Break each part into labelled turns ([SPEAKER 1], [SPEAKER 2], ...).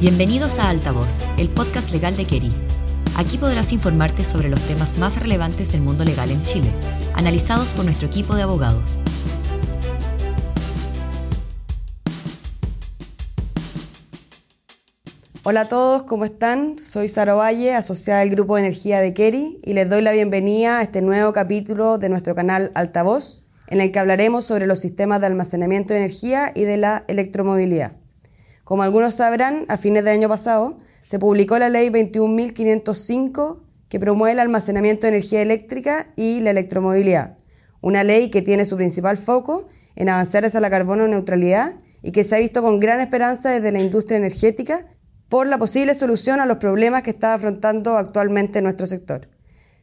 [SPEAKER 1] Bienvenidos a Altavoz, el podcast legal de Keri. Aquí podrás informarte sobre los temas más relevantes del mundo legal en Chile, analizados por nuestro equipo de abogados.
[SPEAKER 2] Hola a todos, ¿cómo están? Soy Sara Valle, asociada del Grupo de Energía de Keri, y les doy la bienvenida a este nuevo capítulo de nuestro canal Altavoz, en el que hablaremos sobre los sistemas de almacenamiento de energía y de la electromovilidad. Como algunos sabrán, a fines del año pasado se publicó la Ley 21.505 que promueve el almacenamiento de energía eléctrica y la electromovilidad. Una ley que tiene su principal foco en avanzar hacia la carbono neutralidad y que se ha visto con gran esperanza desde la industria energética por la posible solución a los problemas que está afrontando actualmente nuestro sector.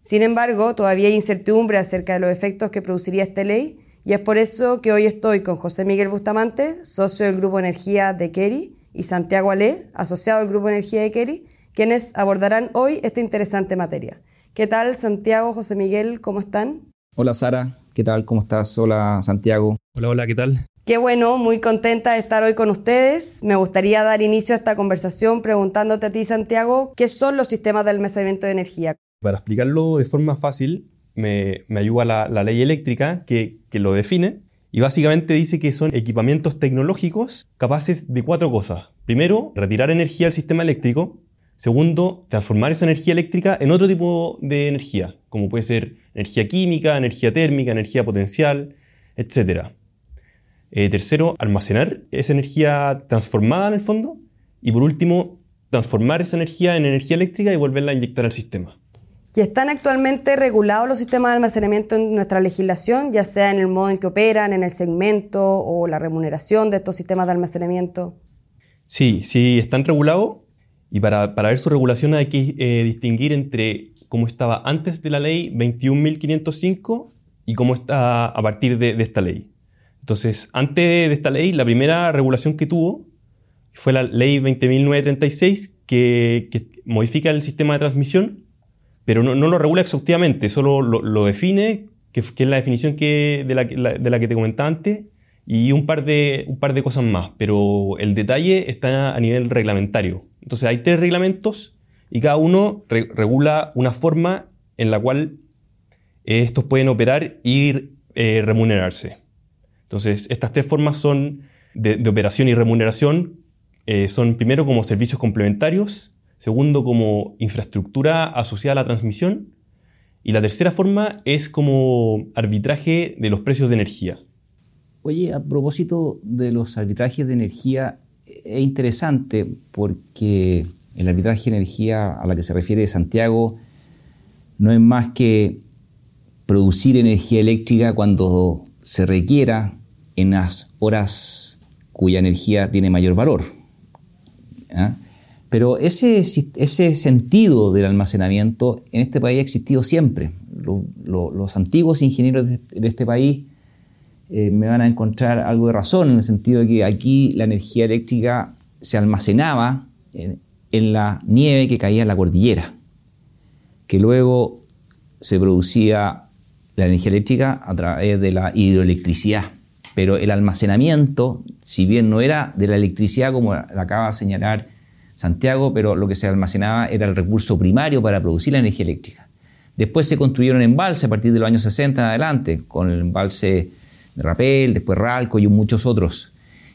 [SPEAKER 2] Sin embargo, todavía hay incertidumbre acerca de los efectos que produciría esta ley y es por eso que hoy estoy con José Miguel Bustamante, socio del Grupo Energía de Keri, y Santiago Ale, asociado del Grupo Energía de Keri, quienes abordarán hoy esta interesante materia. ¿Qué tal, Santiago, José Miguel? ¿Cómo están?
[SPEAKER 3] Hola, Sara. ¿Qué tal? ¿Cómo estás? Hola, Santiago.
[SPEAKER 4] Hola, hola, ¿qué tal?
[SPEAKER 2] Qué bueno, muy contenta de estar hoy con ustedes. Me gustaría dar inicio a esta conversación preguntándote a ti, Santiago, ¿qué son los sistemas de almacenamiento de energía?
[SPEAKER 4] Para explicarlo de forma fácil, me, ayuda la, ley eléctrica que, lo define y básicamente dice que son equipamientos tecnológicos capaces de cuatro cosas. Primero, retirar energía del sistema eléctrico. Segundo, transformar esa energía eléctrica en otro tipo de energía, como puede ser energía química, energía térmica, energía potencial, etc. Eh, tercero, almacenar esa energía transformada en el fondo. Y por último, transformar esa energía en energía eléctrica y volverla a inyectar al sistema.
[SPEAKER 2] ¿Y están actualmente regulados los sistemas de almacenamiento en nuestra legislación, ya sea en el modo en que operan, en el segmento o la remuneración de estos sistemas de almacenamiento?
[SPEAKER 4] Sí, sí, están regulados y para, ver su regulación hay que eh, distinguir entre cómo estaba antes de la ley 21.505 y cómo está a partir de, esta ley. Entonces, antes de esta ley, la primera regulación que tuvo fue la ley 20.936 que, que modifica el sistema de transmisión pero no, lo regula exhaustivamente, solo lo, define, que, es la definición que, de, la, que te comentaba antes, y un par, de, un par de cosas más, pero el detalle está a nivel reglamentario. Entonces hay tres reglamentos y cada uno regula una forma en la cual estos pueden operar y eh, remunerarse. Entonces estas tres formas son de, operación y remuneración, eh, son primero como servicios complementarios, segundo como infraestructura asociada a la transmisión y la tercera forma es como arbitraje de los precios de energía.
[SPEAKER 3] Oye, a propósito de los arbitrajes de energía, es interesante porque el arbitraje de energía a la que se refiere Santiago no es más que producir energía eléctrica cuando se requiera en las horas cuya energía tiene mayor valor. ¿ah? Pero ese, sentido del almacenamiento en este país ha existido siempre. los antiguos ingenieros de, este país eh, me van a encontrar algo de razón en el sentido de que aquí la energía eléctrica se almacenaba en, en la nieve que caía en la cordillera, que luego se producía la energía eléctrica a través de la hidroelectricidad. Pero el almacenamiento, si bien no era de la electricidad como la acaba de señalar Santiago, pero lo que se almacenaba era el recurso primario para producir la energía eléctrica. Después se construyeron embalses a partir de los años 60 en adelante, con el embalse de Rapel, después Ralco y muchos otros.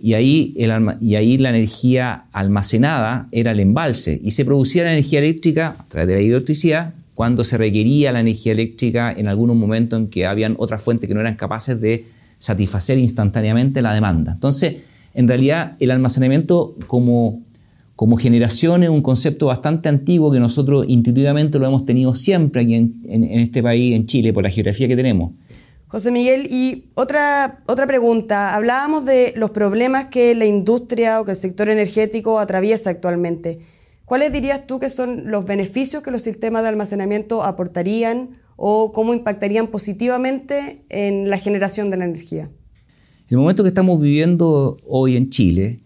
[SPEAKER 3] Y ahí, y ahí la energía almacenada era el embalse y se producía la energía eléctrica a través de la hidroelectricidad cuando se requería la energía eléctrica en algunos momentos en que habían otras fuentes que no eran capaces de satisfacer instantáneamente la demanda. Entonces, en realidad, el almacenamiento como como generación es un concepto bastante antiguo que nosotros intuitivamente lo hemos tenido siempre aquí en, este país, en Chile, por la geografía que tenemos.
[SPEAKER 2] José Miguel, y otra, otra pregunta. Hablábamos de los problemas que la industria o que el sector energético atraviesa actualmente. ¿Cuáles dirías tú que son los beneficios que los sistemas de almacenamiento aportarían o cómo impactarían positivamente en la generación de la energía?
[SPEAKER 3] El momento que estamos viviendo hoy en Chile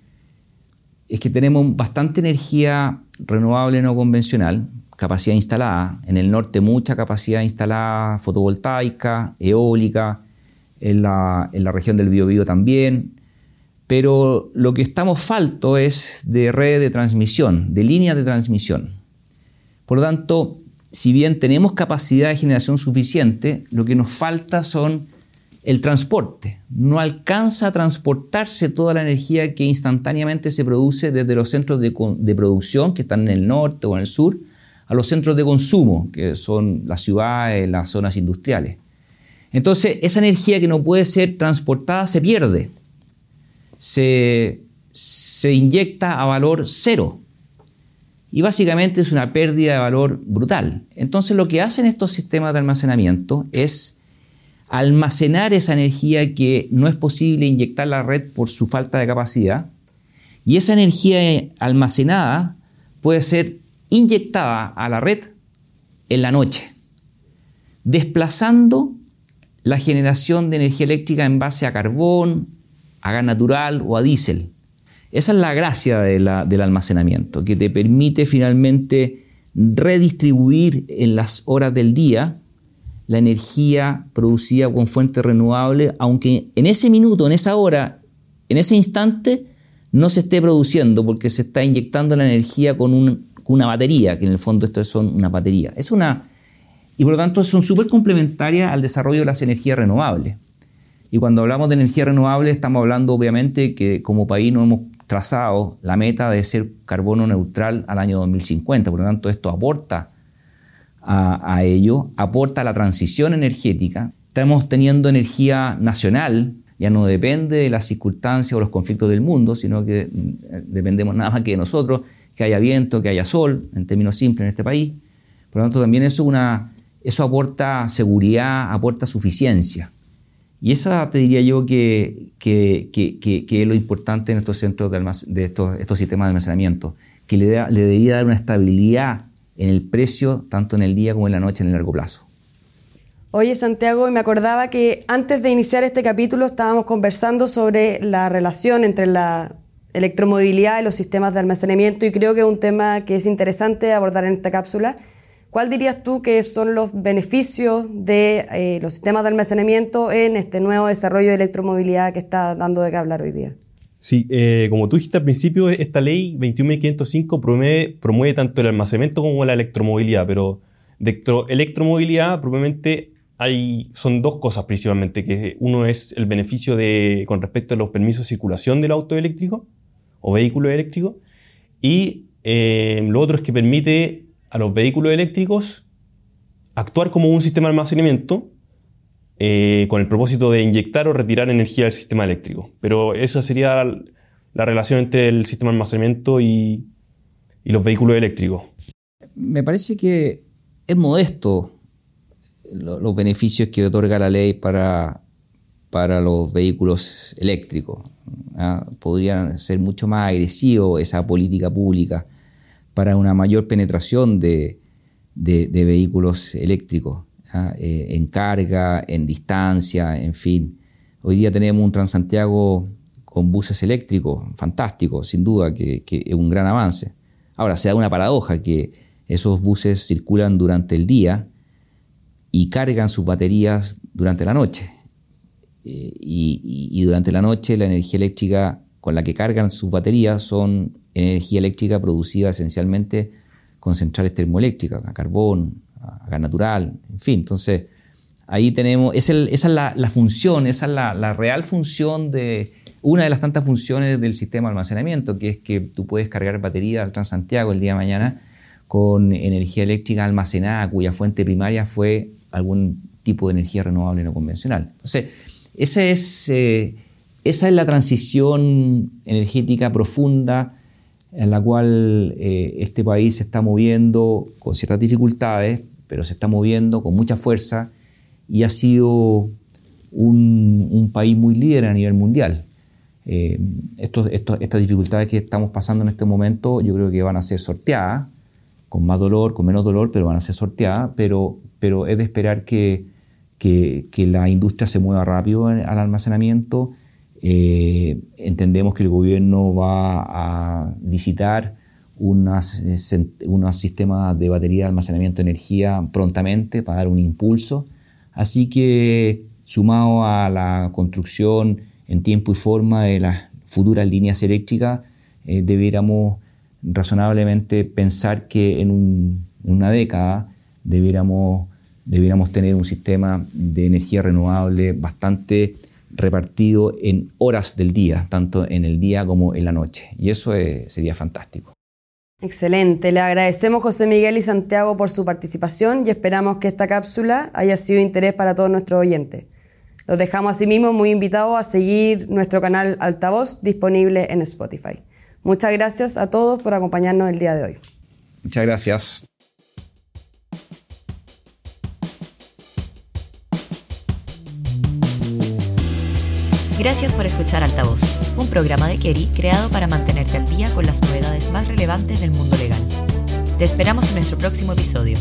[SPEAKER 3] es que tenemos bastante energía renovable no convencional, capacidad instalada. En el norte mucha capacidad instalada fotovoltaica, eólica, en la, región del Biobío también. pero lo que estamos falto es de red de transmisión, de líneas de transmisión. Por lo tanto, si bien tenemos capacidad de generación suficiente, lo que nos falta son el transporte. No alcanza a transportarse toda la energía que instantáneamente se produce desde los centros de, producción, que están en el norte o en el sur, a los centros de consumo, que son las ciudades, las zonas industriales. Entonces, esa energía que no puede ser transportada se pierde, se, se inyecta a valor cero. Y básicamente es una pérdida de valor brutal. Entonces, lo que hacen estos sistemas de almacenamiento es almacenar esa energía que no es posible inyectar a la red por su falta de capacidad. Y esa energía almacenada puede ser inyectada a la red en la noche, desplazando la generación de energía eléctrica en base a carbón, a gas natural o a diésel. Esa es la gracia del almacenamiento, que te permite finalmente redistribuir en las horas del día la energía producida con fuentes renovables, aunque en ese minuto, en esa hora, en ese instante, no se esté produciendo porque se está inyectando la energía con, una batería, que en el fondo esto son una batería. Es una, y por lo tanto son súper complementarias al desarrollo de las energías renovables. Y cuando hablamos de energía renovable estamos hablando obviamente que como país no hemos trazado la meta de ser carbono neutral al año 2050. Por lo tanto, esto aporta a, ello, aporta la transición energética. Estamos teniendo energía nacional, ya no depende de las circunstancias o los conflictos del mundo, sino que mm, dependemos nada más que de nosotros, que haya viento, que haya sol, en términos simples en este país. Por lo tanto, también eso, una, eso aporta seguridad, aporta suficiencia. Y esa te diría yo que, que, que, es lo importante en estos centros de, de estos, estos, sistemas de almacenamiento, que le, le debería dar una estabilidad en el precio, tanto en el día como en la noche en el largo plazo.
[SPEAKER 2] Oye, Santiago, me acordaba que antes de iniciar este capítulo estábamos conversando sobre la relación entre la electromovilidad y los sistemas de almacenamiento y creo que es un tema que es interesante abordar en esta cápsula. ¿Cuál dirías tú que son los beneficios de eh, los sistemas de almacenamiento en este nuevo desarrollo de electromovilidad que está dando de qué hablar hoy día?
[SPEAKER 4] Sí, eh, como tú dijiste al principio, esta ley 21.505 promueve, tanto el almacenamiento como la electromovilidad, pero de electromovilidad probablemente hay, son dos cosas principalmente, que uno es el beneficio de, con respecto a los permisos de circulación del auto eléctrico o vehículo eléctrico, y eh, lo otro es que permite a los vehículos eléctricos actuar como un sistema de almacenamiento eh, con el propósito de inyectar o retirar energía del sistema eléctrico. Pero esa sería la relación entre el sistema de almacenamiento y, los vehículos eléctricos.
[SPEAKER 3] Me parece que es modesto los beneficios que otorga la ley para, para los vehículos eléctricos. ¿ah? Podrían ser mucho más agresivos esa política pública para una mayor penetración de vehículos eléctricos. ¿Ah? Eh, en carga, en distancia, en fin. Hoy día tenemos un Transantiago con buses eléctricos, fantástico, sin duda, que, es un gran avance. Ahora, se da una paradoja que esos buses circulan durante el día y cargan sus baterías durante la noche. Eh, y, durante la noche la energía eléctrica con la que cargan sus baterías son energía eléctrica producida esencialmente con centrales termoeléctricas, a carbón, a gas natural, en fin. Entonces, ahí tenemos, esa es la, función, esa es la, real función de una de las tantas funciones del sistema de almacenamiento, que es que tú puedes cargar batería al Transantiago el día de mañana con energía eléctrica almacenada cuya fuente primaria fue algún tipo de energía renovable no convencional. Entonces, esa es, eh, esa es la transición energética profunda en la cual eh, este país se está moviendo con ciertas dificultades, pero se está moviendo con mucha fuerza y ha sido un, país muy líder a nivel mundial. Eh, estas dificultades que estamos pasando en este momento yo creo que van a ser sorteadas, con más dolor, con menos dolor, pero van a ser sorteadas, pero, pero es de esperar que, que, la industria se mueva rápido al almacenamiento. Eh, entendemos que el gobierno va a licitar eh, unos sistemas de batería de almacenamiento de energía prontamente para dar un impulso. Así que sumado a la construcción en tiempo y forma de las futuras líneas eléctricas, eh, debiéramos razonablemente pensar que en, una década debiéramos, debiéramos tener un sistema de energía renovable bastante repartido en horas del día, tanto en el día como en la noche. Y eso sería fantástico.
[SPEAKER 2] Excelente, le agradecemos José Miguel y Santiago por su participación y esperamos que esta cápsula haya sido de interés para todos nuestros oyentes. Los dejamos asimismo muy invitados a seguir nuestro canal Altavoz disponible en Spotify. Muchas gracias a todos por acompañarnos el día de hoy.
[SPEAKER 3] Muchas gracias.
[SPEAKER 1] Gracias por escuchar Altavoz, un programa de Kerry creado para mantenerte al día con las novedades más relevantes del mundo legal. Te esperamos en nuestro próximo episodio.